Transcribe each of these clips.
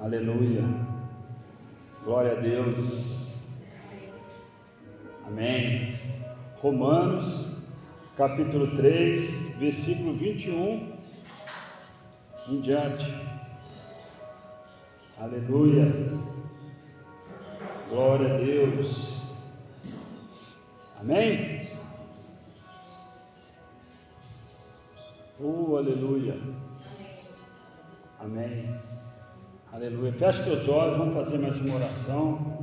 Aleluia. Glória a Deus. Amém. Romanos, capítulo 3, versículo 21 em diante. Aleluia. Glória a Deus. Amém? Oh, aleluia. Amém. Aleluia. Feche teus olhos, vamos fazer mais uma oração.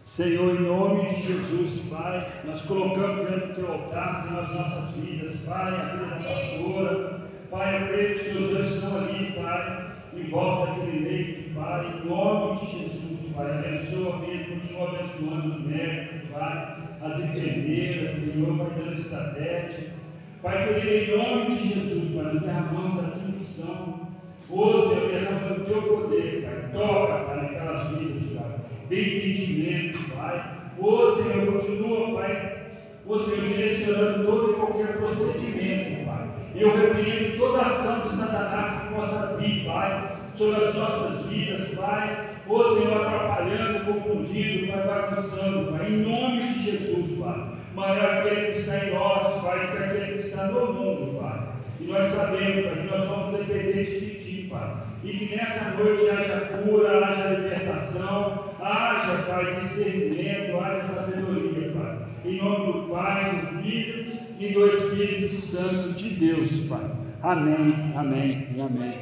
Senhor, em nome de Jesus, Pai, nós colocamos diante do teu altar, Senhor, as nossas vidas, Pai, a vida da pastora. Pai, eu creio que os teus anjos estão ali, Pai, em volta daquele leito, Pai, em nome de Jesus, Pai. Abençoa mesmo, continua abençoando os médicos, Pai, as enfermeiras, Senhor, Pai, dando estratégia. Pai querido, em nome de Jesus, Pai, nós derramamos a tua unção. Ô Senhor, derramando o teu poder, Pai. Toca, Pai, naquelas vidas, Pai. Dê entendimento, Pai. Ô Senhor, continua, Pai. Ô Senhor, direcionando todo e qualquer procedimento, Pai. Eu repreendo toda ação de Satanás que possa vir, Pai, sobre as nossas vidas, Pai. Ô Senhor, atrapalhando, confundindo, Pai, bagunçando, Pai. Em nome de Jesus, Pai. Maior é aquele que está em nós, Pai, que é aquele que está no mundo, Pai. E nós sabemos, Pai, que nós somos dependentes de Ti, Pai. E que nessa noite haja cura, haja libertação, haja, Pai, discernimento, haja sabedoria, Pai. Em nome do Pai, do Filho e do Espírito Santo de Deus, Pai. Amém, amém e amém.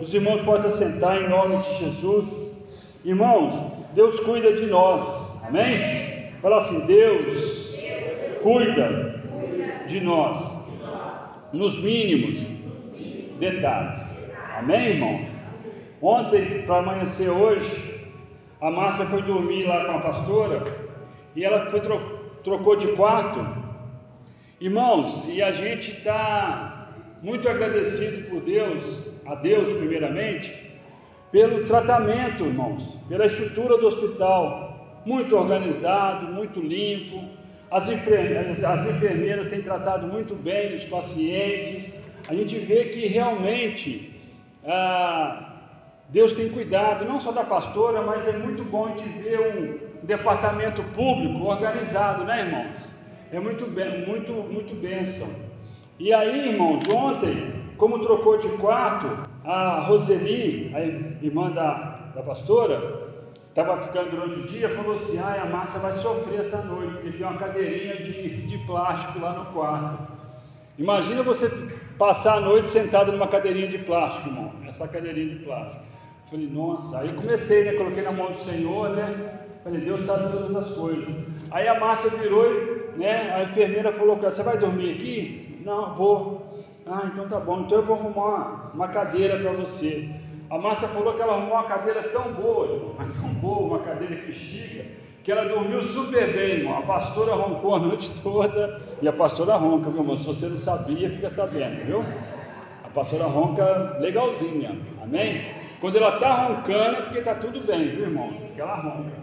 Os irmãos podem sentar em nome de Jesus. Irmãos, Deus cuida de nós. Amém? Fala assim: Deus cuida de nós nos mínimos detalhes. Amém, irmão? Ontem, para amanhecer hoje, a Márcia foi dormir lá com a pastora e ela foi tro trocou de quarto. Irmãos, e a gente está muito agradecido por Deus, a Deus primeiramente, pelo tratamento, irmãos, pela estrutura do hospital, muito organizado, muito limpo. As as enfermeiras têm tratado muito bem os pacientes. A gente vê que realmente ah, Deus tem cuidado, não só da pastora, mas é muito bom a gente ver um departamento público organizado, né, irmãos? É muito, muito, muito bênção. E aí, irmãos, ontem, como trocou de quarto, a Roseli, a irmã da, da pastora, estava ficando durante o dia, falou assim: ai, a Márcia vai sofrer essa noite, porque tem uma cadeirinha de, de plástico lá no quarto. Imagina você passar a noite sentado numa cadeirinha de plástico, irmão, essa cadeirinha de plástico. Falei, nossa, aí comecei, né? Coloquei na mão do Senhor, né? Falei, Deus sabe todas as coisas. Aí a Márcia virou e, né? A enfermeira falou: Você vai dormir aqui? Não, vou. Ah, então tá bom. Então eu vou arrumar uma cadeira para você. A Márcia falou que ela arrumou uma cadeira tão boa, mas tão boa, uma cadeira que estica, que ela dormiu super bem, irmão. A pastora roncou a noite toda. E a pastora ronca, meu irmão. Se você não sabia, fica sabendo, viu? A pastora ronca legalzinha. Amém? Quando ela está roncando é porque está tudo bem, viu irmão? Porque ela ronca.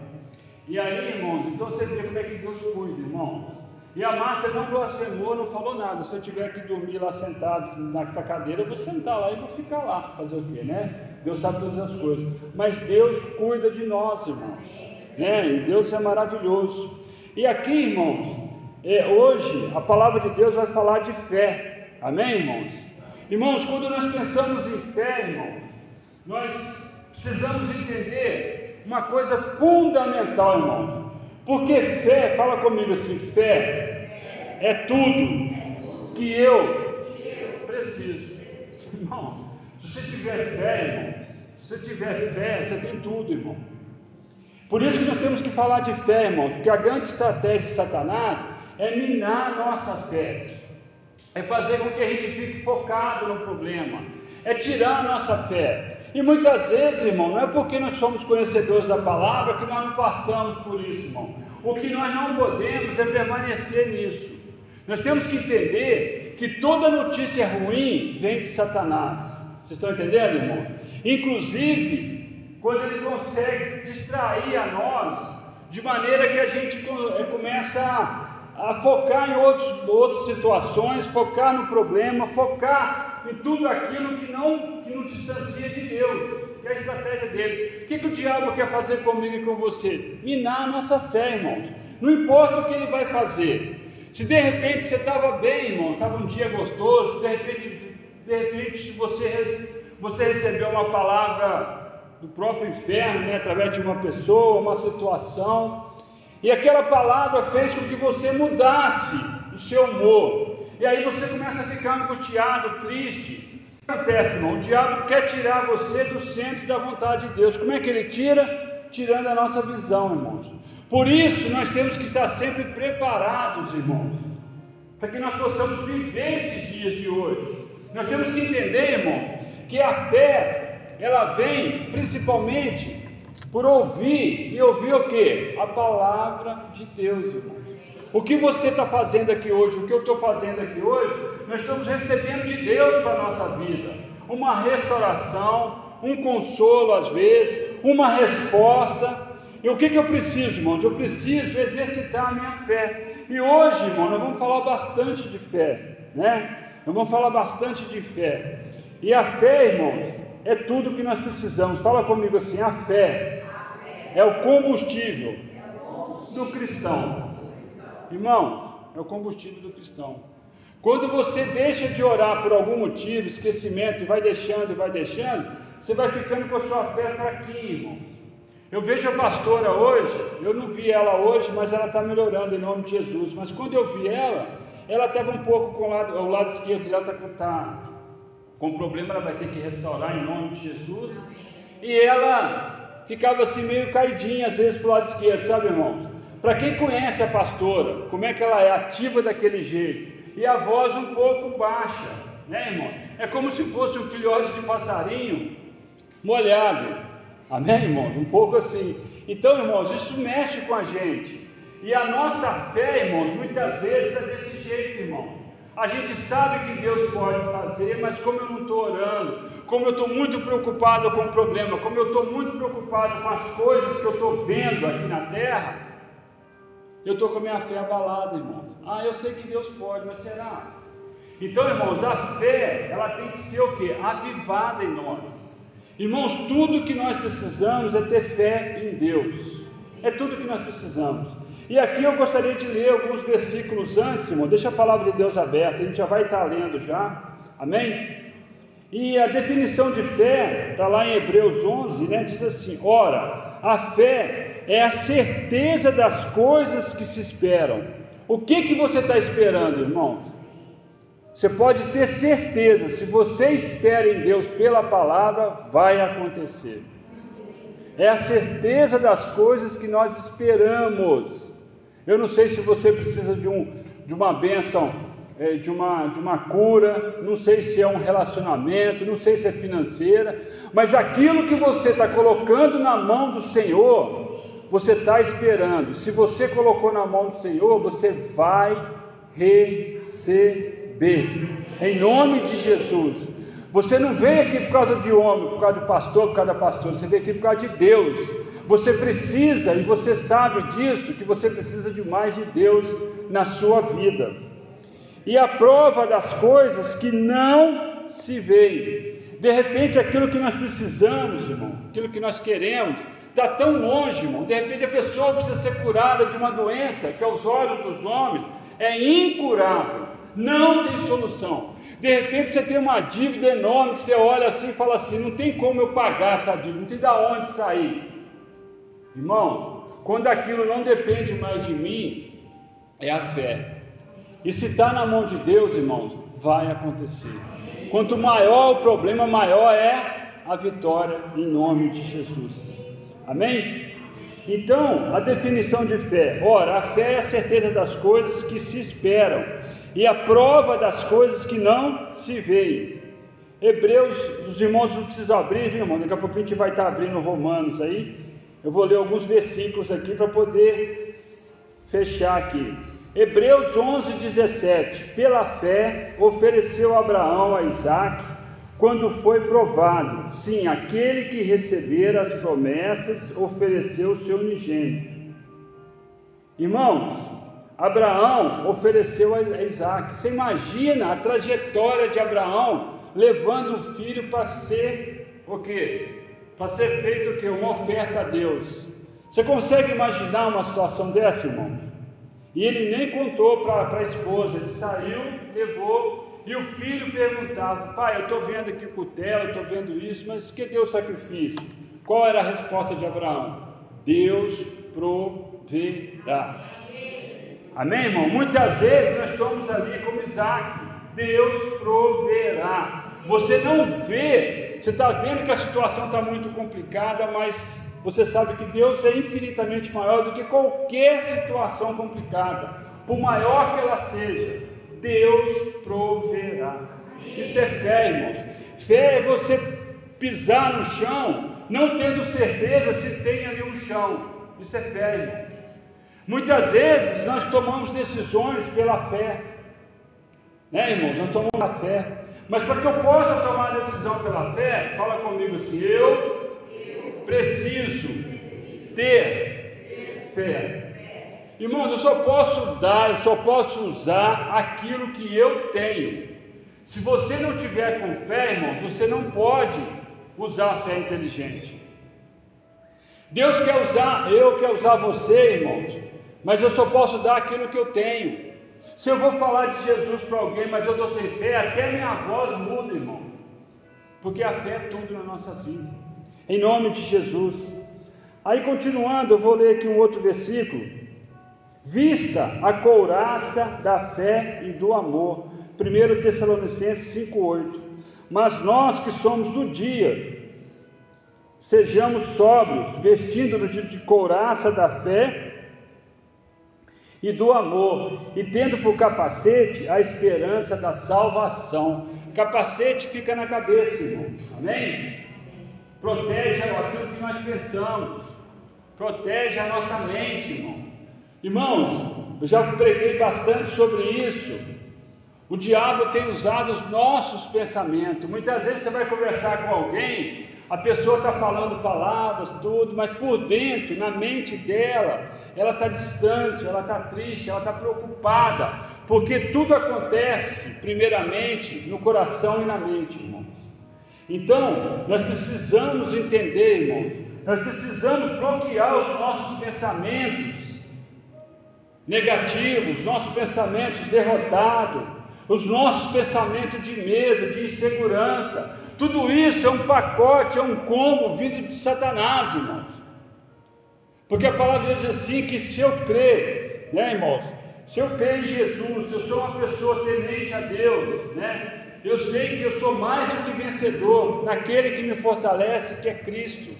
E aí, irmãos, então você vê como é que Deus cuida, irmãos. E a Márcia não blasfemou, não falou nada. Se eu tiver que dormir lá sentado nessa cadeira, eu vou sentar lá e vou ficar lá. Fazer o quê, né? Deus sabe todas as coisas. Mas Deus cuida de nós, irmãos. Né? E Deus é maravilhoso. E aqui, irmãos, é, hoje a palavra de Deus vai falar de fé. Amém, irmãos? Irmãos, quando nós pensamos em fé, irmãos, nós precisamos entender uma coisa fundamental, irmãos. Porque fé, fala comigo assim: fé é tudo que eu preciso. Irmão, se você tiver fé, irmão, se você tiver fé, você tem tudo, irmão. Por isso que nós temos que falar de fé, irmão, porque a grande estratégia de Satanás é minar a nossa fé, é fazer com que a gente fique focado no problema, é tirar a nossa fé. E muitas vezes, irmão, não é porque nós somos conhecedores da palavra que nós não passamos por isso, irmão. O que nós não podemos é permanecer nisso. Nós temos que entender que toda notícia ruim vem de Satanás. Vocês estão entendendo, irmão? Inclusive, quando ele consegue distrair a nós, de maneira que a gente eh, começa a, a focar em outros, outras situações, focar no problema, focar em tudo aquilo que não que nos distancia de Deus. que é a estratégia dele. O que, que o diabo quer fazer comigo e com você? Minar a nossa fé, irmãos. Não importa o que ele vai fazer. Se de repente você estava bem, irmão, estava um dia gostoso, de repente, de repente você, você recebeu uma palavra do próprio inferno, né, através de uma pessoa, uma situação, e aquela palavra fez com que você mudasse o seu humor, e aí você começa a ficar angustiado, triste. O que acontece, irmão? O diabo quer tirar você do centro da vontade de Deus. Como é que ele tira? Tirando a nossa visão, irmãos. Por isso nós temos que estar sempre preparados, irmãos, para que nós possamos viver esses dias de hoje. Nós temos que entender, irmão, que a fé ela vem principalmente por ouvir e ouvir o que? A palavra de Deus, irmãos. O que você está fazendo aqui hoje, o que eu estou fazendo aqui hoje, nós estamos recebendo de Deus para a nossa vida uma restauração, um consolo às vezes, uma resposta e o que, que eu preciso, irmãos? Eu preciso exercitar a minha fé. E hoje, irmão, nós vamos falar bastante de fé, né? Nós vamos falar bastante de fé. E a fé, irmãos, é tudo que nós precisamos. Fala comigo assim: a fé é o combustível do cristão. Irmãos, é o combustível do cristão. Quando você deixa de orar por algum motivo, esquecimento, e vai deixando e vai deixando, você vai ficando com a sua fé fraquinha, irmão. Eu vejo a pastora hoje, eu não vi ela hoje, mas ela está melhorando em nome de Jesus. Mas quando eu vi ela, ela estava um pouco com o lado, o lado esquerdo ela está com, tá, com problema, ela vai ter que restaurar em nome de Jesus. E ela ficava assim meio caidinha às vezes para o lado esquerdo, sabe irmãos? Para quem conhece a pastora, como é que ela é ativa daquele jeito, e a voz um pouco baixa, né irmão? É como se fosse um filhote de passarinho molhado. Amém, irmãos? Um pouco assim. Então, irmãos, isso mexe com a gente. E a nossa fé, irmãos, muitas vezes é desse jeito, irmão. A gente sabe que Deus pode fazer, mas como eu não estou orando, como eu estou muito preocupado com o problema, como eu estou muito preocupado com as coisas que eu estou vendo aqui na terra, eu estou com a minha fé abalada, irmãos. Ah, eu sei que Deus pode, mas será? Então, irmãos, a fé, ela tem que ser o que? Avivada em nós. Irmãos, tudo que nós precisamos é ter fé em Deus. É tudo que nós precisamos. E aqui eu gostaria de ler alguns versículos antes, irmão. Deixa a palavra de Deus aberta, a gente já vai estar lendo já. Amém? E a definição de fé está lá em Hebreus 11, né? Diz assim: Ora, a fé é a certeza das coisas que se esperam. O que que você está esperando, irmão? Você pode ter certeza, se você espera em Deus pela palavra, vai acontecer. É a certeza das coisas que nós esperamos. Eu não sei se você precisa de, um, de uma bênção, é, de, uma, de uma cura, não sei se é um relacionamento, não sei se é financeira, mas aquilo que você está colocando na mão do Senhor, você está esperando. Se você colocou na mão do Senhor, você vai receber em nome de Jesus. Você não veio aqui por causa de homem, por causa do pastor, por causa da pastora, você veio aqui por causa de Deus. Você precisa, e você sabe disso, que você precisa de mais de Deus na sua vida. E a prova das coisas que não se veem. De repente, aquilo que nós precisamos, irmão, aquilo que nós queremos, está tão longe, irmão. De repente, a pessoa precisa ser curada de uma doença que, aos olhos dos homens, é incurável não tem solução. De repente você tem uma dívida enorme que você olha assim e fala assim: não tem como eu pagar essa dívida, não tem da onde sair. Irmão, quando aquilo não depende mais de mim, é a fé. E se está na mão de Deus, irmãos, vai acontecer. Quanto maior o problema, maior é a vitória em nome de Jesus. Amém? Então, a definição de fé: ora, a fé é a certeza das coisas que se esperam e a prova das coisas que não se veem. Hebreus, os irmãos não precisam abrir, viu, irmão? Daqui a pouco a gente vai estar abrindo Romanos aí. Eu vou ler alguns versículos aqui para poder fechar aqui. Hebreus 11, 17: Pela fé ofereceu Abraão a Isaac, quando foi provado. Sim, aquele que recebera as promessas ofereceu o seu unigênito. Irmãos, Abraão ofereceu a Isaac. Você imagina a trajetória de Abraão levando o filho para ser o quê? Para ser feito o que? Uma oferta a Deus. Você consegue imaginar uma situação dessa, irmão? E ele nem contou para a esposa, ele saiu, levou, e o filho perguntava: Pai, eu estou vendo aqui o cutelo, estou vendo isso, mas que deu o sacrifício? Qual era a resposta de Abraão? Deus proverá. Amém, irmão? Muitas vezes nós estamos ali como Isaac, Deus proverá. Você não vê, você está vendo que a situação está muito complicada, mas você sabe que Deus é infinitamente maior do que qualquer situação complicada, por maior que ela seja, Deus proverá. Isso é fé, irmãos. Fé é você pisar no chão, não tendo certeza se tem ali um chão. Isso é fé, irmãos. Muitas vezes nós tomamos decisões pela fé, né, irmãos? Nós tomamos pela fé, mas para que eu possa tomar decisão pela fé, fala comigo assim: eu preciso ter fé. Irmãos, eu só posso dar, eu só posso usar aquilo que eu tenho. Se você não tiver com fé, irmãos, você não pode usar a fé inteligente. Deus quer usar, eu quero usar você, irmãos, mas eu só posso dar aquilo que eu tenho. Se eu vou falar de Jesus para alguém, mas eu estou sem fé, até minha voz muda, irmão, porque a fé é tudo na nossa vida em nome de Jesus. Aí continuando, eu vou ler aqui um outro versículo. Vista a couraça da fé e do amor. 1 Tessalonicenses 5,8. Mas nós que somos do dia, sejamos sóbrios, vestindo-nos de couraça da fé e do amor, e tendo por capacete a esperança da salvação. Capacete fica na cabeça, irmão. Amém? protege aquilo que nós pensamos, protege a nossa mente, irmão. Irmãos, eu já preguei bastante sobre isso. O diabo tem usado os nossos pensamentos. Muitas vezes você vai conversar com alguém, a pessoa está falando palavras, tudo, mas por dentro, na mente dela, ela está distante, ela está triste, ela está preocupada, porque tudo acontece, primeiramente, no coração e na mente, irmão. Então, nós precisamos entender, irmão, nós precisamos bloquear os nossos pensamentos negativos, nossos pensamentos derrotados, os nossos pensamentos de medo, de insegurança. Tudo isso é um pacote, é um combo vindo de Satanás, irmãos. Porque a palavra diz assim: que se eu crer, né, irmãos, se eu crer em Jesus, se eu sou uma pessoa temente a Deus, né, eu sei que eu sou mais do que vencedor naquele que me fortalece, que é Cristo.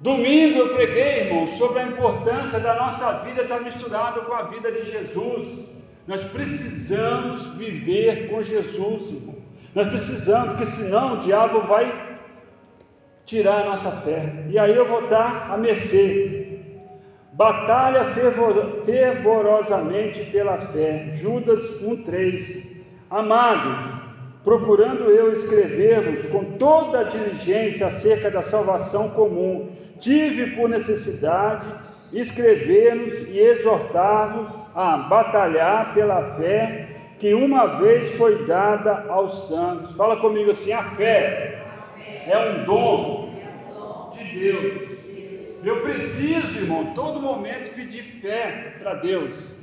Domingo eu preguei, irmão, sobre a importância da nossa vida estar misturada com a vida de Jesus. Nós precisamos viver com Jesus, irmão. Nós precisamos, porque senão o diabo vai tirar a nossa fé. E aí eu vou estar a mercê. Batalha fervorosamente pela fé. Judas 1,3. Amados, procurando eu escrever-vos com toda a diligência acerca da salvação comum, tive por necessidade escrever-nos e exortar-vos a batalhar pela fé que uma vez foi dada aos santos. Fala comigo assim: a fé é um dom de Deus. Eu preciso, irmão, todo momento pedir fé para Deus.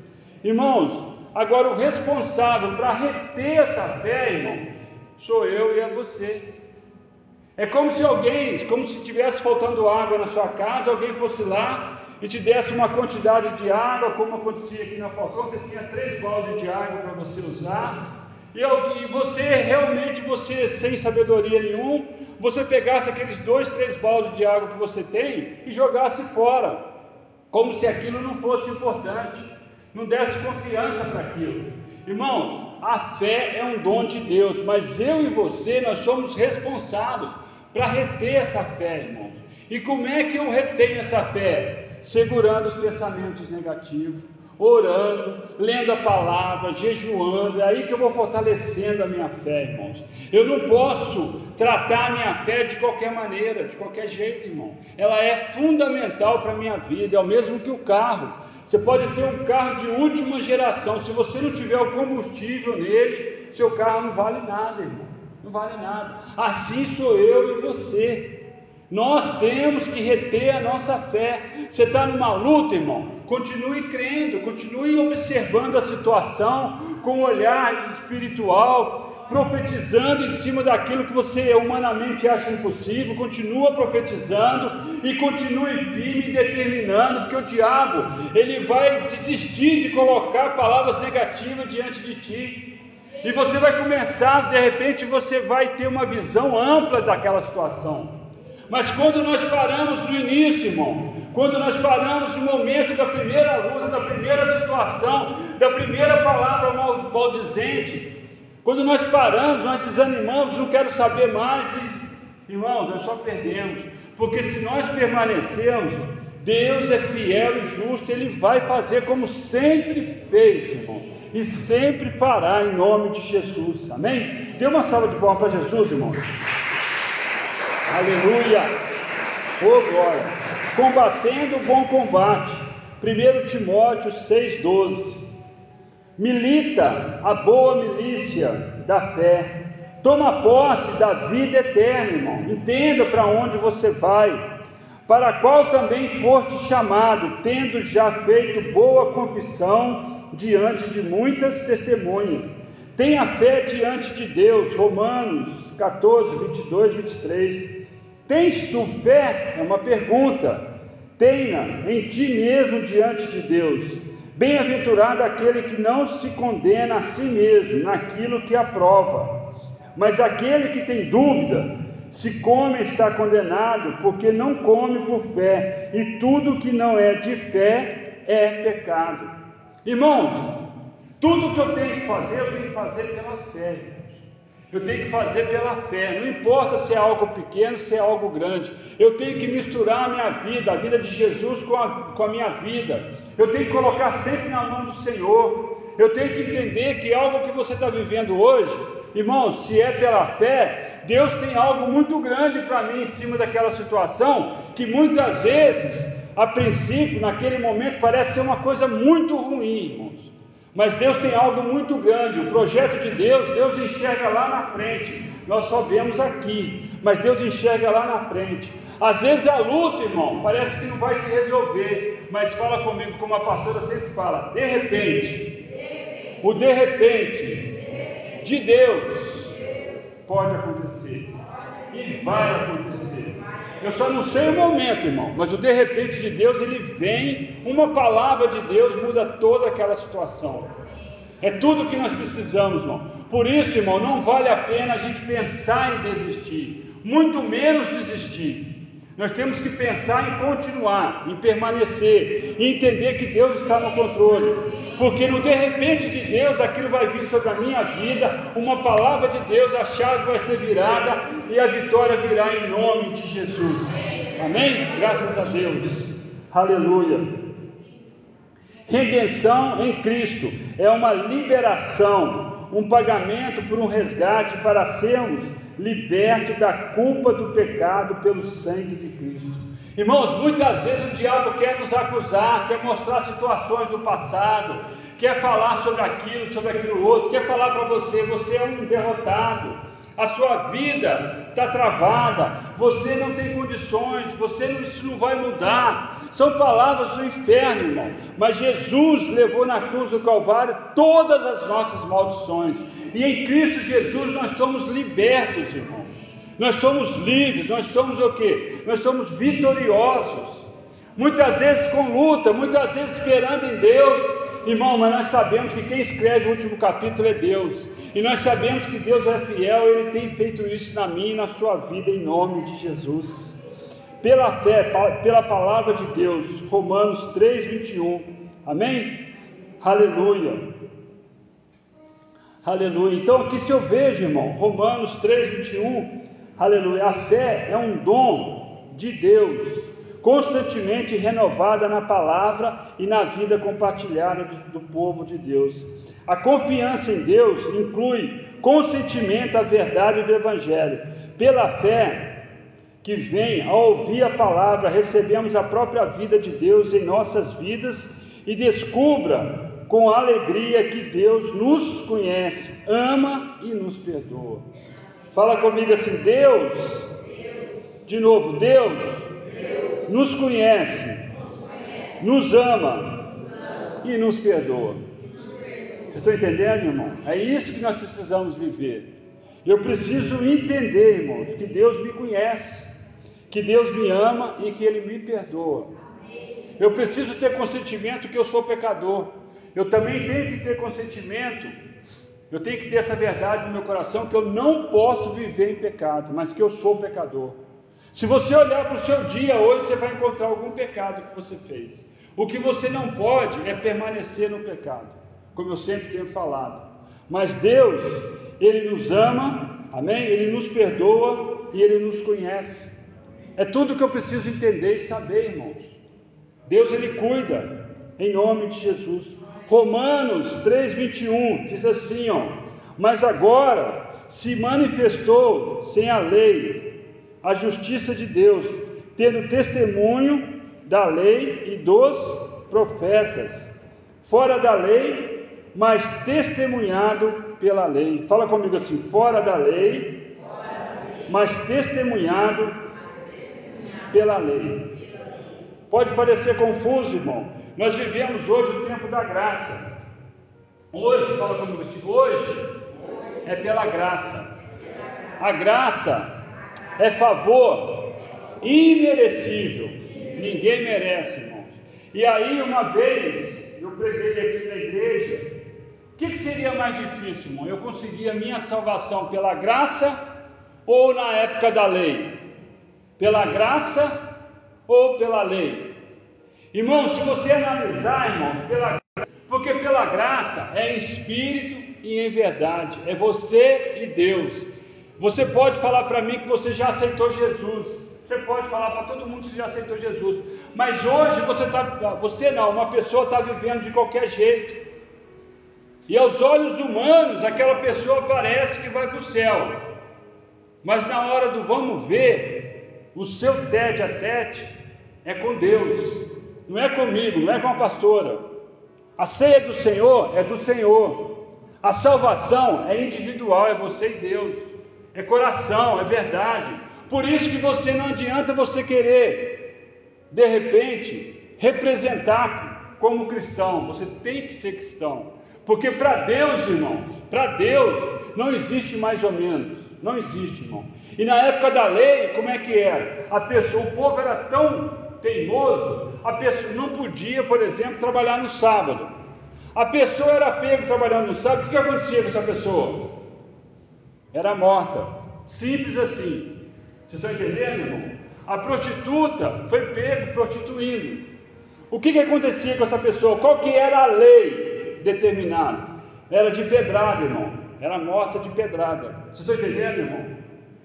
Irmãos, Agora, o responsável para reter essa fé, irmão, sou eu e é você. É como se alguém, como se tivesse faltando água na sua casa, alguém fosse lá e te desse uma quantidade de água, como acontecia aqui na Falcão, você tinha três baldes de água para você usar, e, e você realmente, você sem sabedoria nenhum, você pegasse aqueles dois, três baldes de água que você tem e jogasse fora, como se aquilo não fosse importante não desse confiança para aquilo. Irmão, a fé é um dom de Deus, mas eu e você, nós somos responsáveis para reter essa fé, irmão. E como é que eu retenho essa fé? Segurando os pensamentos negativos, orando, lendo a palavra, jejuando, é aí que eu vou fortalecendo a minha fé, irmãos. Eu não posso tratar a minha fé de qualquer maneira, de qualquer jeito, irmão. Ela é fundamental para a minha vida, é o mesmo que o carro. Você pode ter um carro de última geração, se você não tiver o combustível nele, seu carro não vale nada, irmão. Não vale nada. Assim sou eu e você. Nós temos que reter a nossa fé. Você está numa luta, irmão? Continue crendo, continue observando a situação com um olhar espiritual, profetizando em cima daquilo que você humanamente acha impossível. Continua profetizando e continue firme e determinando, porque o diabo ele vai desistir de colocar palavras negativas diante de ti. E você vai começar, de repente, você vai ter uma visão ampla daquela situação. Mas quando nós paramos no início, irmão, quando nós paramos no momento da primeira luta, da primeira situação, da primeira palavra maldizente, quando nós paramos, nós desanimamos, não quero saber mais, e, nós só perdemos, porque se nós permanecermos, Deus é fiel e justo, Ele vai fazer como sempre fez, irmão, e sempre fará em nome de Jesus, amém? Dê uma salva de palmas para Jesus, irmão. Aleluia! Oh glória! Combatendo o bom combate. 1 Timóteo 6,12. Milita a boa milícia da fé. Toma posse da vida eterna, irmão. Entenda para onde você vai. Para a qual também foste chamado, tendo já feito boa confissão diante de muitas testemunhas. Tenha fé diante de Deus. Romanos 14, 22, 23. Tens tu fé? É uma pergunta. Tenha em ti mesmo diante de Deus. Bem-aventurado aquele que não se condena a si mesmo naquilo que aprova. Mas aquele que tem dúvida, se come está condenado, porque não come por fé, e tudo que não é de fé é pecado. Irmãos, tudo que eu tenho que fazer, eu tenho que fazer pela fé. Eu tenho que fazer pela fé, não importa se é algo pequeno, se é algo grande. Eu tenho que misturar a minha vida, a vida de Jesus com a, com a minha vida. Eu tenho que colocar sempre na mão do Senhor. Eu tenho que entender que algo que você está vivendo hoje, irmãos, se é pela fé, Deus tem algo muito grande para mim em cima daquela situação, que muitas vezes, a princípio, naquele momento, parece ser uma coisa muito ruim, irmãos. Mas Deus tem algo muito grande, o projeto de Deus, Deus enxerga lá na frente, nós só vemos aqui, mas Deus enxerga lá na frente. Às vezes a luta, irmão, parece que não vai se resolver, mas fala comigo, como a pastora sempre fala, de repente, o de repente de Deus pode acontecer e vai acontecer. Eu só não sei o momento, irmão, mas o de repente de Deus, ele vem, uma palavra de Deus muda toda aquela situação. É tudo que nós precisamos, irmão. Por isso, irmão, não vale a pena a gente pensar em desistir, muito menos desistir. Nós temos que pensar em continuar, em permanecer, em entender que Deus está no controle. Porque no de repente de Deus aquilo vai vir sobre a minha vida, uma palavra de Deus, a chave vai ser virada e a vitória virá em nome de Jesus. Amém? Graças a Deus. Aleluia. Redenção em Cristo é uma liberação, um pagamento por um resgate para sermos liberto da culpa do pecado pelo sangue de Cristo. Irmãos, muitas vezes o diabo quer nos acusar, quer mostrar situações do passado, quer falar sobre aquilo, sobre aquilo outro, quer falar para você, você é um derrotado a sua vida está travada, você não tem condições, você não, isso não vai mudar. São palavras do inferno, irmão. Mas Jesus levou na cruz do Calvário todas as nossas maldições, e em Cristo Jesus nós somos libertos, irmão. Nós somos livres, nós somos o que? Nós somos vitoriosos. Muitas vezes com luta, muitas vezes esperando em Deus, Irmão, mas nós sabemos que quem escreve o último capítulo é Deus. E nós sabemos que Deus é fiel, Ele tem feito isso na minha e na sua vida, em nome de Jesus. Pela fé, pela palavra de Deus, Romanos 3, 21. Amém? Aleluia. Aleluia. Então aqui se eu vejo, irmão, Romanos 3, 21. Aleluia. A fé é um dom de Deus constantemente renovada na palavra e na vida compartilhada do, do, povo de Deus. A confiança em Deus inclui consentimento à verdade do Evangelho. Pela fé que vem ao ouvir a palavra, recebemos a própria vida de Deus em nossas vidas e descubra com alegria que Deus nos conhece, ama e nos perdoa. Fala comigo assim: Deus De novo, Deus, nos conhece, nos ama e nos perdoa. Vocês estão entendendo, irmão? É isso que nós precisamos viver. Eu preciso entender, irmãos, que Deus me conhece, que Deus me ama e que Ele me perdoa. Eu preciso ter consentimento que eu sou pecador. Eu também tenho que ter consentimento, eu tenho que ter essa verdade no meu coração que eu não posso viver em pecado, mas que eu sou pecador. Se você olhar para o seu dia hoje, você vai encontrar algum pecado que você fez. O que você não pode é permanecer no pecado, como eu sempre tenho falado. Mas Deus, Ele nos ama, amém? Ele nos perdoa e Ele nos conhece. É tudo que eu preciso entender e saber, irmãos. Deus, Ele cuida, em nome de Jesus. Romanos 3,21 diz assim: ó, mas agora se manifestou sem a lei a justiça de Deus, tendo testemunho da lei e dos profetas, fora da lei, mas testemunhado pela lei. Fala comigo assim: fora da lei, mas testemunhado pela lei. Pode parecer confuso, irmão, nós vivemos hoje o tempo da graça. Hoje, fala comigo assim, hoje é pela graça. A graça é favor imerecível. Ninguém merece, irmãos. E aí, uma vez, eu preguei aqui na igreja. O que, que seria mais difícil, irmão? Eu conseguir a minha salvação pela graça ou na época da lei? Pela graça ou pela lei? Irmãos, se você analisar, irmãos, pela, porque pela graça é em espírito e em verdade, é você e Deus. Você pode falar para mim que você já aceitou Jesus. Você pode falar para todo mundo que você já aceitou Jesus. Mas hoje você está, você não, uma pessoa está vivendo de qualquer jeito. E aos olhos humanos, aquela pessoa parece que vai para o céu. Mas na hora do vamos ver, o seu tete a tete é com Deus não é comigo, não é com a pastora. A ceia do Senhor é do Senhor. A salvação é individual, é você e Deus. É coração, é verdade. Por isso que você não adianta você querer, de repente, representar como cristão. Você tem que ser cristão. Porque para Deus, irmãos, para Deus não existe mais ou menos. Não existe, irmão. E na época da lei, como é que era? A pessoa, o povo era tão teimoso, a pessoa não podia, por exemplo, trabalhar no sábado. A pessoa era pego trabalhando no sábado, o que, que acontecia com essa pessoa? Era morta. Simples assim. Vocês estão entendendo, irmão? A prostituta foi pego prostituindo. O que, que acontecia com essa pessoa? Qual que era a lei determinada? Era de pedrada, irmão. Era morta de pedrada. Vocês estão entendendo, irmão?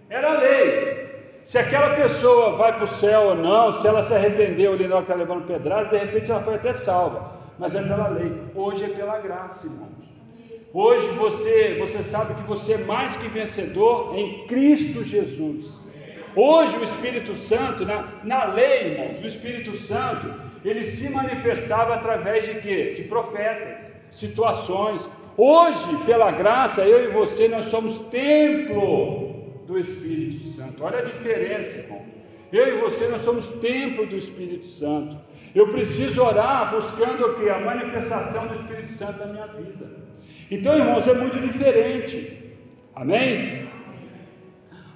Era a lei. Se aquela pessoa vai para o céu ou não, se ela se arrependeu ali na hora que está levando pedrada, de repente ela foi até salva. Mas é pela lei. Hoje é pela graça, irmãos. Hoje você, você sabe que você é mais que vencedor em Cristo Jesus. Hoje o Espírito Santo, na, na lei, irmãos, o Espírito Santo, ele se manifestava através de quê? De profetas, situações. Hoje, pela graça, eu e você, nós somos templo do Espírito Santo. Olha a diferença, irmão. Eu e você, nós somos templo do Espírito Santo. Eu preciso orar buscando o que? A manifestação do Espírito Santo na minha vida. Então, irmãos, é muito diferente. Amém?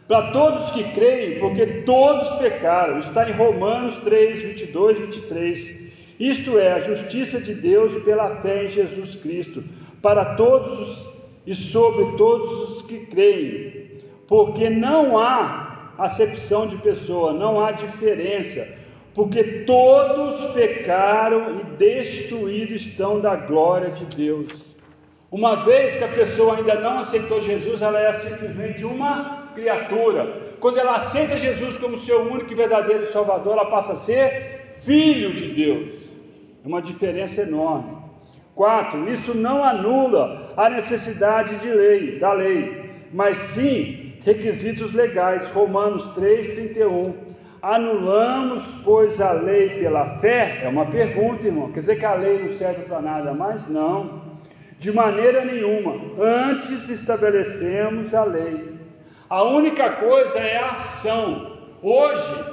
Para todos que creem, porque todos pecaram, está em Romanos 3, 22 e 23. Isto é, a justiça de Deus pela fé em Jesus Cristo, para todos e sobre todos os que creem porque não há acepção de pessoa, não há diferença, porque todos pecaram e destruídos estão da glória de Deus. Uma vez que a pessoa ainda não aceitou Jesus, ela é simplesmente uma criatura. Quando ela aceita Jesus como seu único e verdadeiro Salvador, ela passa a ser filho de Deus. É uma diferença enorme. 4. Isso não anula a necessidade de lei, da lei, mas sim requisitos legais, Romanos 3,31. Anulamos, pois, a lei pela fé? É uma pergunta, irmão. Quer dizer que a lei não serve para nada mais? Não, de maneira nenhuma. Antes estabelecemos a lei. A única coisa é a ação. Hoje,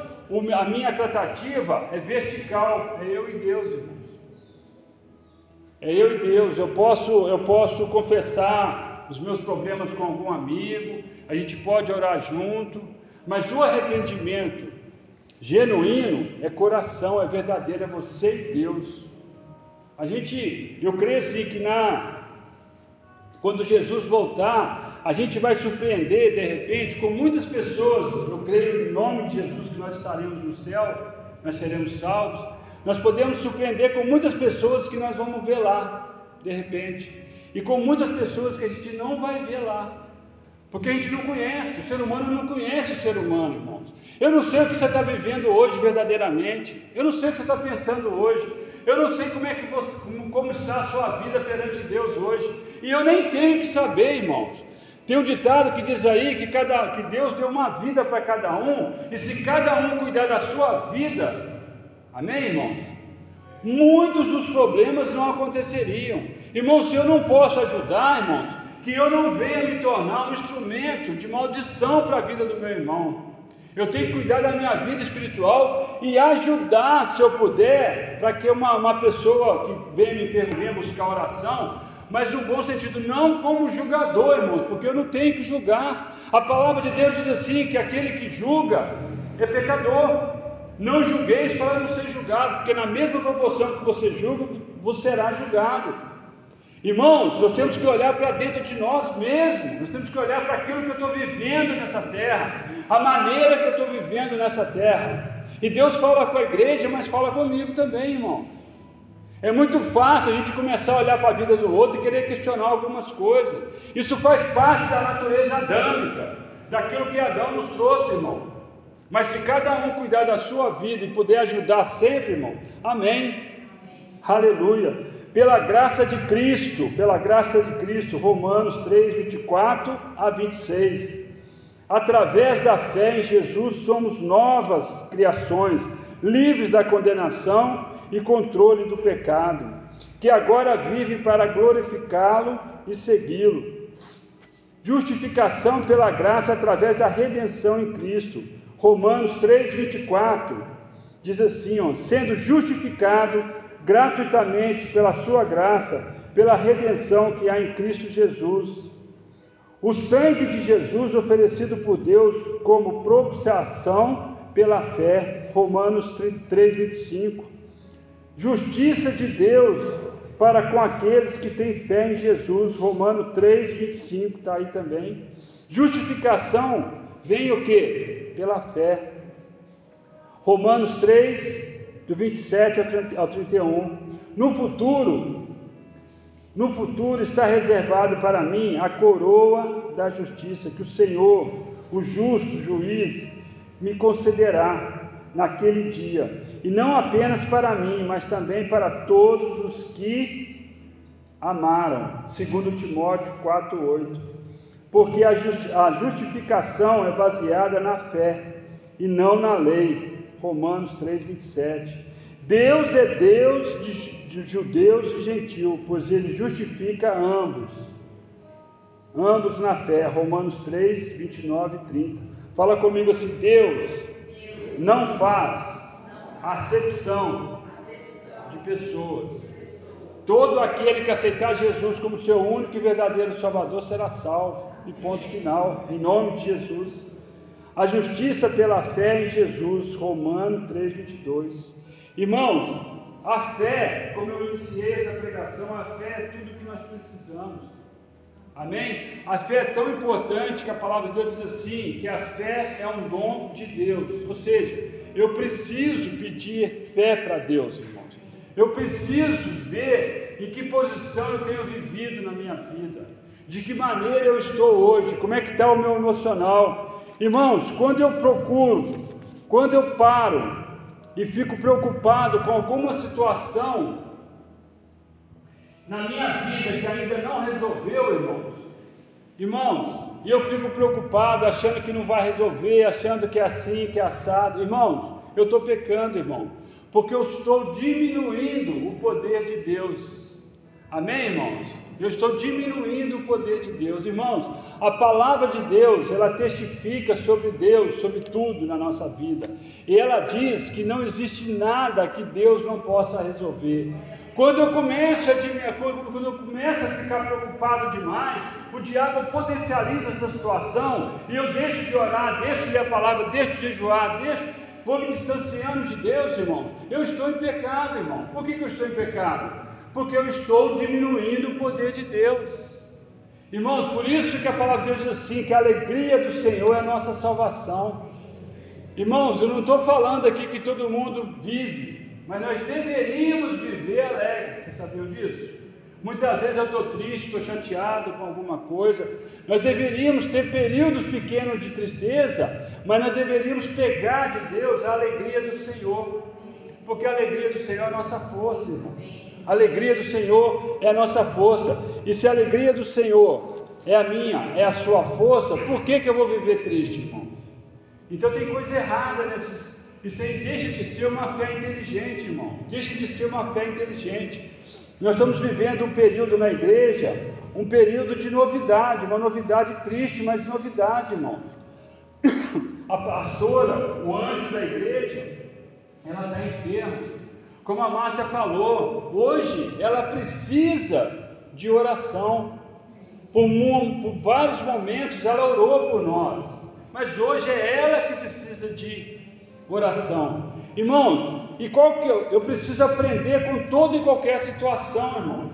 a minha tratativa é vertical, é eu e Deus, irmãos. É eu e Deus. Eu posso, eu posso confessar os meus problemas com algum amigo, a gente pode orar junto, mas o arrependimento genuíno é coração, é verdadeiro, é você e Deus. A gente, eu creio assim que na quando Jesus voltar, a gente vai surpreender de repente com muitas pessoas. Eu creio em nome de Jesus que nós estaremos no céu, nós seremos salvos. Nós podemos surpreender com muitas pessoas que nós vamos ver lá, de repente, e com muitas pessoas que a gente não vai ver lá, porque a gente não conhece, o ser humano não conhece o ser humano, irmãos. Eu não sei o que você está vivendo hoje verdadeiramente, eu não sei o que você está pensando hoje, eu não sei como é que você, como está a sua vida perante Deus hoje, e eu nem tenho que saber, irmãos. Tem um ditado que diz aí que, cada, que Deus deu uma vida para cada um, e se cada um cuidar da sua vida, amém, irmãos? Muitos dos problemas não aconteceriam. Irmãos, se eu não posso ajudar, irmãos, que eu não venha me tornar um instrumento de maldição para a vida do meu irmão. Eu tenho que cuidar da minha vida espiritual e ajudar, se eu puder, para que uma, uma pessoa que vem me perguntar, buscar oração, mas no bom sentido, não como julgador, irmãos, porque eu não tenho que julgar. A palavra de Deus diz assim: que aquele que julga é pecador. Não julgueis para não ser julgado, porque na mesma proporção que você julga, você será julgado. Irmãos, nós temos que olhar para dentro de nós mesmos, nós temos que olhar para aquilo que eu estou vivendo nessa terra, a maneira que eu estou vivendo nessa terra. E Deus fala com a igreja, mas fala comigo também, irmão. É muito fácil a gente começar a olhar para a vida do outro e querer questionar algumas coisas. Isso faz parte da natureza adâmica, daquilo que Adão nos trouxe, irmão. Mas se cada um cuidar da sua vida e puder ajudar sempre, irmão, amém. amém. Aleluia pela graça de Cristo, pela graça de Cristo, Romanos 3, 24 a 26. Através da fé em Jesus somos novas criações, livres da condenação e controle do pecado, que agora vive para glorificá-lo e segui-lo. Justificação pela graça através da redenção em Cristo. Romanos 3, 24 diz assim: ó, sendo justificado gratuitamente pela sua graça, pela redenção que há em Cristo Jesus. O sangue de Jesus oferecido por Deus como propiciação pela fé, Romanos 3, 25. Justiça de Deus para com aqueles que têm fé em Jesus, Romanos 3, 25, está aí também. Justificação vem o que? Pela fé. Romanos 3, do 27 ao 31. No futuro, no futuro está reservado para mim a coroa da justiça que o Senhor, o justo juiz, me concederá naquele dia, e não apenas para mim, mas também para todos os que amaram, segundo Timóteo 4:8. Porque a justificação é baseada na fé e não na lei. Romanos 3, 27. Deus é Deus de, de judeus e gentil, pois ele justifica ambos, ambos na fé. Romanos 3, 29 e 30. Fala comigo assim: Deus não faz acepção de pessoas. Todo aquele que aceitar Jesus como seu único e verdadeiro Salvador será salvo. E ponto final, em nome de Jesus. A justiça pela fé em Jesus, Romano 3,22. Irmãos, a fé, como eu iniciei essa pregação, a fé é tudo que nós precisamos. Amém? A fé é tão importante que a palavra de Deus diz assim: que a fé é um dom de Deus. Ou seja, eu preciso pedir fé para Deus, irmãos. Eu preciso ver em que posição eu tenho vivido na minha vida, de que maneira eu estou hoje, como é que está o meu emocional, Irmãos, quando eu procuro, quando eu paro e fico preocupado com alguma situação na minha vida que ainda não resolveu, irmãos, irmãos, e eu fico preocupado, achando que não vai resolver, achando que é assim, que é assado, irmãos, eu estou pecando, irmão, porque eu estou diminuindo o poder de Deus. Amém, irmãos? Eu estou diminuindo o poder de Deus. Irmãos, a palavra de Deus, ela testifica sobre Deus, sobre tudo na nossa vida. E ela diz que não existe nada que Deus não possa resolver. Quando eu começo a, quando eu começo a ficar preocupado demais, o diabo potencializa essa situação e eu deixo de orar, deixo de ler a palavra, deixo de jejuar, deixo, vou me distanciando de Deus, irmão. Eu estou em pecado, irmão. Por que, que eu estou em pecado? Porque eu estou diminuindo o poder de Deus. Irmãos, por isso que a palavra de Deus diz assim: que a alegria do Senhor é a nossa salvação. Irmãos, eu não estou falando aqui que todo mundo vive mas nós deveríamos viver alegre. Você sabia disso? Muitas vezes eu estou triste, estou chateado com alguma coisa. Nós deveríamos ter períodos pequenos de tristeza, mas nós deveríamos pegar de Deus a alegria do Senhor, porque a alegria do Senhor é a nossa força, irmão. A alegria do Senhor é a nossa força, e se a alegria do Senhor é a minha, é a sua força, por que, que eu vou viver triste, irmão? Então tem coisa errada nesses isso aí deixa de ser uma fé inteligente, irmão. Deixa de ser uma fé inteligente. Nós estamos vivendo um período na igreja, um período de novidade, uma novidade triste, mas novidade, irmão. A pastora, o anjo da igreja, ela está enferma. Como a Márcia falou, hoje ela precisa de oração. Por, por vários momentos ela orou por nós, mas hoje é ela que precisa de oração. Irmãos, e qual que eu, eu preciso aprender com toda e qualquer situação, irmãos.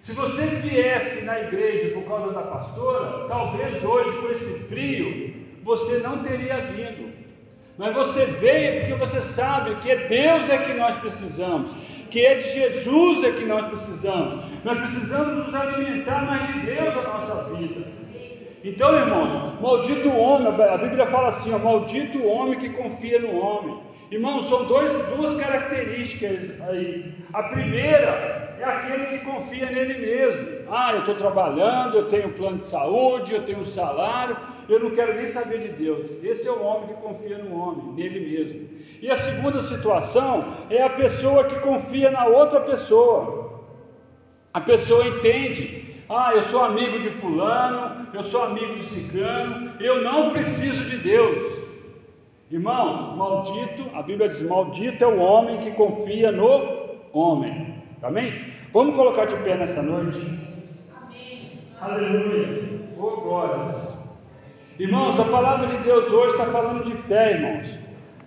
Se você viesse na igreja por causa da pastora, talvez hoje com esse frio você não teria vindo. Mas você veio porque você sabe que é Deus é que nós precisamos, que é de Jesus é que nós precisamos. Nós precisamos nos alimentar mais de Deus na nossa vida. Então, irmãos, maldito homem, a Bíblia fala assim: ó, maldito homem que confia no homem. Irmãos, são dois, duas características aí. A primeira é aquele que confia nele mesmo. Ah, eu estou trabalhando, eu tenho plano de saúde, eu tenho um salário, eu não quero nem saber de Deus. Esse é o homem que confia no homem, nele mesmo. E a segunda situação é a pessoa que confia na outra pessoa. A pessoa entende ah, eu sou amigo de fulano, eu sou amigo de ciclano, eu não preciso de Deus. Irmãos, maldito, a Bíblia diz: maldito é o homem que confia no homem. Amém? Vamos colocar de pé nessa noite? Amém. Aleluia. Oh, glórias. Irmãos, a palavra de Deus hoje está falando de fé, irmãos.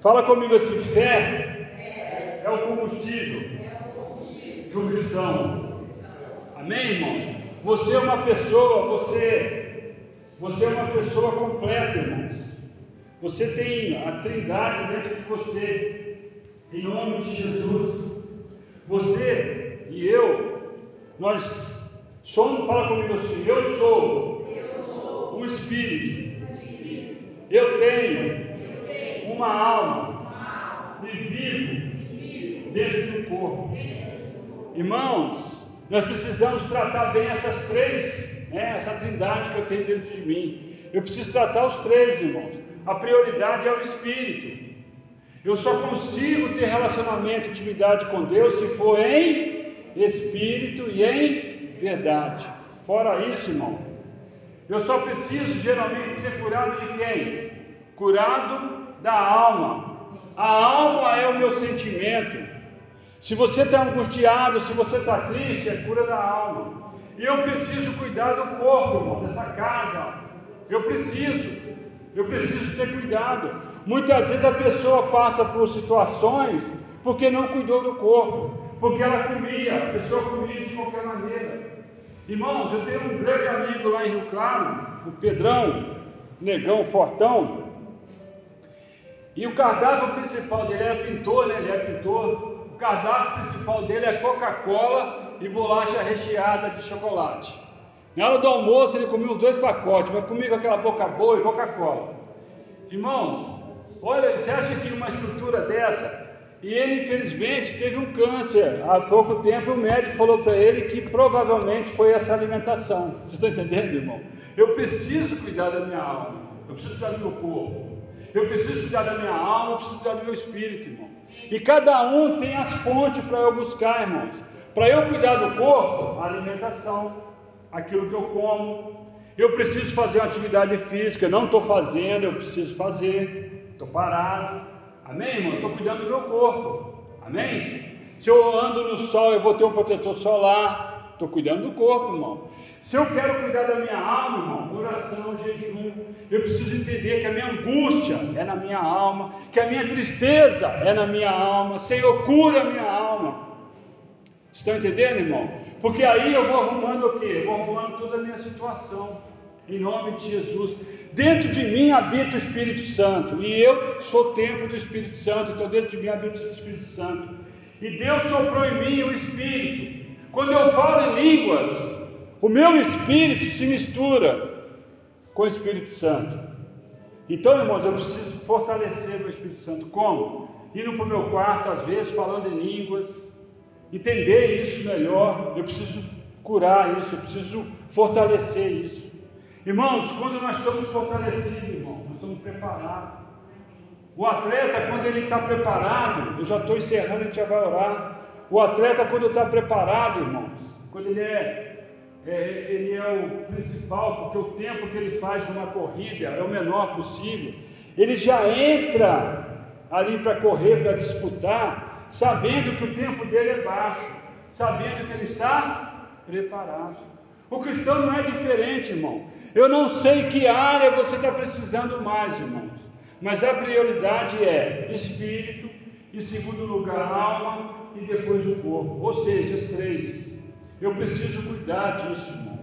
Fala comigo assim: fé é o combustível do cristão. Amém, irmãos? Você é uma pessoa, você, você é uma pessoa completa, irmãos. Você tem a Trindade dentro de você, em nome de Jesus. Você e eu, nós somos, fala comigo assim, eu sou, um espírito. Eu tenho, uma alma, e vivo, dentro de um corpo. Irmãos, nós precisamos tratar bem essas três, né, essa trindade que eu tenho dentro de mim. Eu preciso tratar os três, irmãos. A prioridade é o Espírito. Eu só consigo ter relacionamento, intimidade com Deus se for em Espírito e em verdade. Fora isso, irmão, eu só preciso geralmente ser curado de quem? Curado da alma. A alma é o meu sentimento. Se você está angustiado, se você está triste, é cura da alma. E eu preciso cuidar do corpo, irmão, dessa casa. Eu preciso, eu preciso ter cuidado. Muitas vezes a pessoa passa por situações porque não cuidou do corpo, porque ela comia, a pessoa comia de qualquer maneira. Irmãos, eu tenho um grande amigo lá em Rio Claro, o Pedrão, negão fortão, e o cardápio principal dele era pintor, né? Ele é pintor o cardápio principal dele é Coca-Cola e bolacha recheada de chocolate. Na hora do almoço ele comia os dois pacotes, mas comia com aquela boca boa e Coca-Cola. Irmãos, olha, você acha que uma estrutura dessa? E ele infelizmente teve um câncer há pouco tempo. O médico falou para ele que provavelmente foi essa alimentação. Você está entendendo, irmão? Eu preciso cuidar da minha alma, eu preciso cuidar do meu corpo, eu preciso cuidar da minha alma, eu preciso cuidar do meu espírito, irmão. E cada um tem as fontes para eu buscar, irmãos. Para eu cuidar do corpo, alimentação, aquilo que eu como. Eu preciso fazer uma atividade física, não estou fazendo, eu preciso fazer, estou parado. Amém, irmão? Estou cuidando do meu corpo. Amém? Se eu ando no sol, eu vou ter um protetor solar. Estou cuidando do corpo, irmão. Se eu quero cuidar da minha alma, irmão, oração, jejum, eu preciso entender que a minha angústia é na minha alma, que a minha tristeza é na minha alma. Senhor, cura a minha alma. Estão entendendo, irmão? Porque aí eu vou arrumando o quê? Eu vou arrumando toda a minha situação. Em nome de Jesus. Dentro de mim habita o Espírito Santo. E eu sou templo do Espírito Santo. Então dentro de mim habita o Espírito Santo. E Deus soprou em mim o Espírito. Quando eu falo em línguas, o meu espírito se mistura com o Espírito Santo. Então, irmãos, eu preciso fortalecer o Espírito Santo. Como? Indo para o meu quarto, às vezes, falando em línguas, entender isso melhor. Eu preciso curar isso, eu preciso fortalecer isso. Irmãos, quando nós estamos fortalecidos, irmão, nós estamos preparados. O atleta, quando ele está preparado, eu já estou encerrando, a gente já vai orar. O atleta, quando está preparado, irmãos, quando ele é, é, ele é o principal, porque o tempo que ele faz numa corrida é o menor possível, ele já entra ali para correr, para disputar, sabendo que o tempo dele é baixo, sabendo que ele está preparado. O cristão não é diferente, irmão. Eu não sei que área você está precisando mais, irmãos, mas a prioridade é espírito, em segundo lugar, alma e depois o corpo, ou seja, os três. Eu preciso cuidar disso, irmão.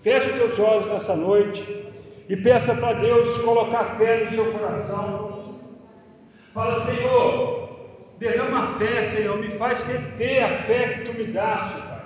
Feche os teus olhos nessa noite e peça para Deus colocar fé no seu coração. Fala, Senhor, derrama fé, Senhor, me faz reter a fé que tu me daste, Pai.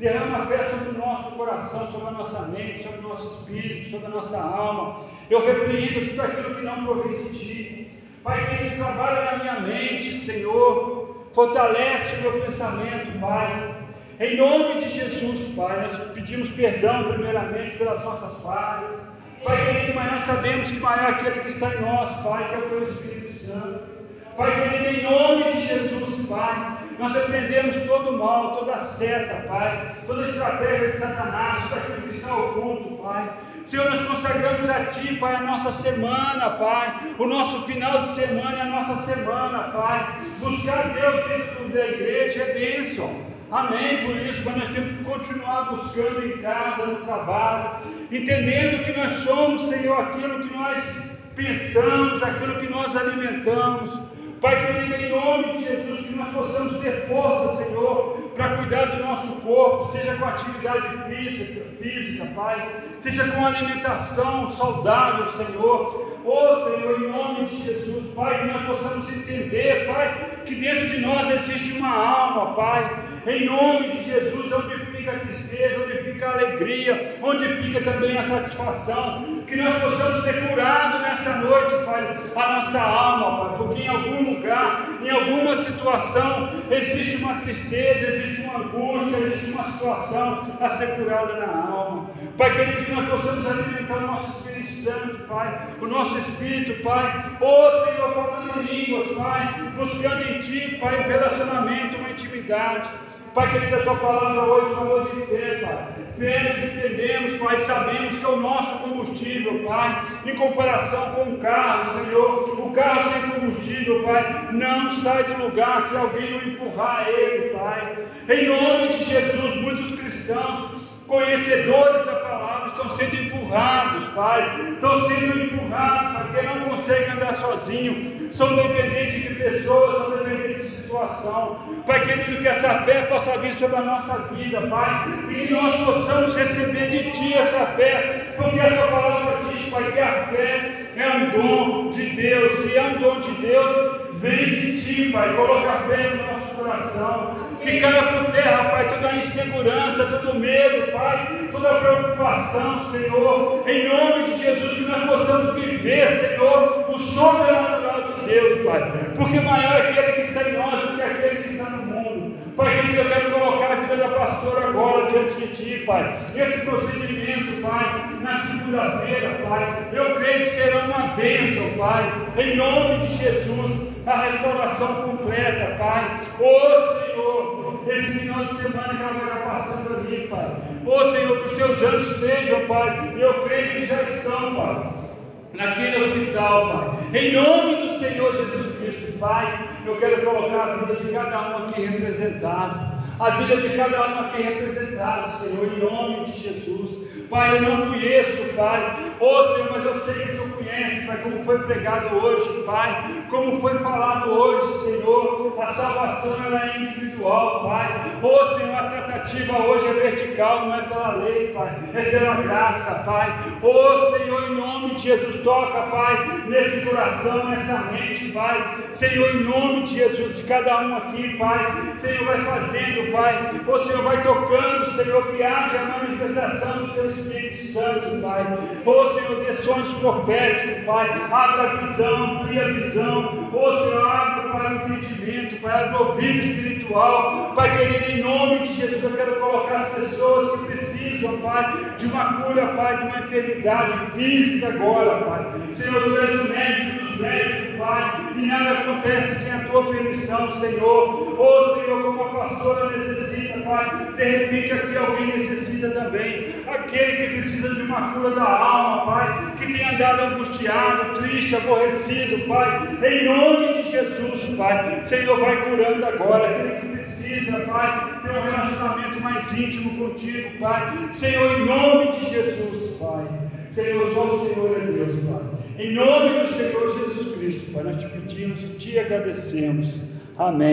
Derrama fé sobre o nosso coração, sobre a nossa mente, sobre o nosso espírito, sobre a nossa alma. Eu repreendo tudo aquilo que não provém de ti. Pai querido, trabalha na minha mente, Senhor. Fortalece o meu pensamento, Pai. Em nome de Jesus, Pai, nós pedimos perdão primeiramente pelas nossas falhas. Pai querido, mas nós sabemos que maior é aquele que está em nós, Pai, que é o teu Espírito Santo. Pai querido, em nome de Jesus, Pai, nós repreendemos todo o mal, toda a seta, Pai, toda a estratégia de Satanás, tudo aquilo que está oculto, Pai. Senhor, nós consagramos a Ti, Pai, a nossa semana, Pai, o nosso final de semana e a nossa semana, Pai. Buscar Deus dentro da igreja é bênção. Amém, por isso, mas nós temos que continuar buscando em casa, no trabalho, entendendo que nós somos, Senhor, aquilo que nós pensamos, aquilo que nós alimentamos. Pai querido, em nome de Jesus, que nós possamos ter força, Senhor, para cuidar do nosso corpo, seja com atividade física, física, Pai, seja com alimentação saudável, Senhor. Oh, Senhor, em nome de Jesus, Pai, que nós possamos entender, Pai, que dentro de nós existe uma alma, Pai. Em nome de Jesus, onde fica a tristeza, onde fica a alegria, onde fica também a satisfação, que nós possamos ser curados nessa noite, Pai, a nossa alma, Pai, porque em algum lugar, em alguma situação, existe uma tristeza, existe uma angústia, existe uma situação a ser curada na alma. Pai querido, que nós possamos alimentar o nosso Espírito Santo, Pai, o nosso Espírito, Pai, ô Senhor, falando em línguas, Pai, buscando em Ti, Pai, um relacionamento, uma intimidade. Pai querido, a tua palavra hoje falou de fé, Pai. Entendemos, Pai, sabemos que é o nosso combustível, Pai, em comparação com o carro, Senhor. O carro sem combustível, Pai, não sai do lugar se alguém não empurrar ele, Pai. Em nome de Jesus, muitos cristãos conhecedores da palavra estão sendo empurrados, Pai, estão sendo empurrados, Pai, porque não conseguem andar sozinhos, são dependentes de pessoas, são dependentes de situação. Pai querido, que essa fé possa vir sobre a nossa vida, Pai, e que nós possamos receber de Ti essa fé, porque a Tua palavra diz, Pai, que a fé é um dom de Deus, se é um dom de Deus, vem de Ti, Pai, coloca fé no nosso coração. Que caia por terra, Pai, toda insegurança, todo medo, Pai, toda preocupação, Senhor, em nome de Jesus, que nós possamos viver, Senhor, o sobrenatural de Deus, Pai, porque maior é aquele que está em nós do que aquele que está no mundo. Pai querido, eu quero colocar a vida da pastora agora diante de Ti, Pai. Esse procedimento, Pai, na segunda-feira, Pai, eu creio que será uma bênção, Pai, em nome de Jesus, a restauração completa, Pai. Ô Senhor, esse final de semana que ela vai estar passando ali, Pai. Ô Senhor, que os teus anjos estejam, Pai, eu creio que já estão, Pai naquele hospital, Pai. Em nome do Senhor Jesus Cristo, Pai, eu quero colocar a vida de cada um aqui representado. A vida de cada um aqui representado, Senhor, em nome de Jesus. Pai, eu não conheço, Pai. Ô oh, Senhor, mas eu sei que tu conheces, Pai, como foi pregado hoje, Pai. Como foi falado hoje, Senhor. A salvação ela é individual, Pai. Ô oh, Senhor, a tratativa hoje é vertical, não é pela lei, Pai. É pela graça, Pai. Ô oh, Senhor, em nome de Jesus, toca, Pai, nesse coração, nessa mente, Pai. Senhor, em nome de Jesus, de cada um aqui, Pai. Senhor, vai fazendo, Pai. Ô Senhor, vai tocando, Senhor, que haja a manifestação do teu Espírito Santo, Pai. Ô Senhor, dê sonhos proféticos, Pai. Abra a visão, cria a visão. Senhor, abra para entendimento, Pai. Abra o ouvido espiritual. Pai querido, em nome de Jesus, eu quero colocar as pessoas que precisam, Pai, de uma cura, Pai, de uma enfermidade física agora, Pai. Senhor, tu és o médico dos médicos, Pai. E nada acontece sem a tua permissão, Senhor. Ô Senhor, como a pastora necessita, Pai. De repente aqui alguém necessita também. Aquele que precisa de uma cura da alma, Pai, que tem andado angustiado, triste, aborrecido, Pai, em nome de Jesus, Pai, Senhor, vai curando agora, aquele que precisa, Pai, ter um relacionamento mais íntimo contigo, Pai, Senhor, em nome de Jesus, Pai, Senhor, só o Senhor é Deus, Pai, em nome do Senhor Jesus Cristo, Pai, nós te pedimos e te agradecemos, amém.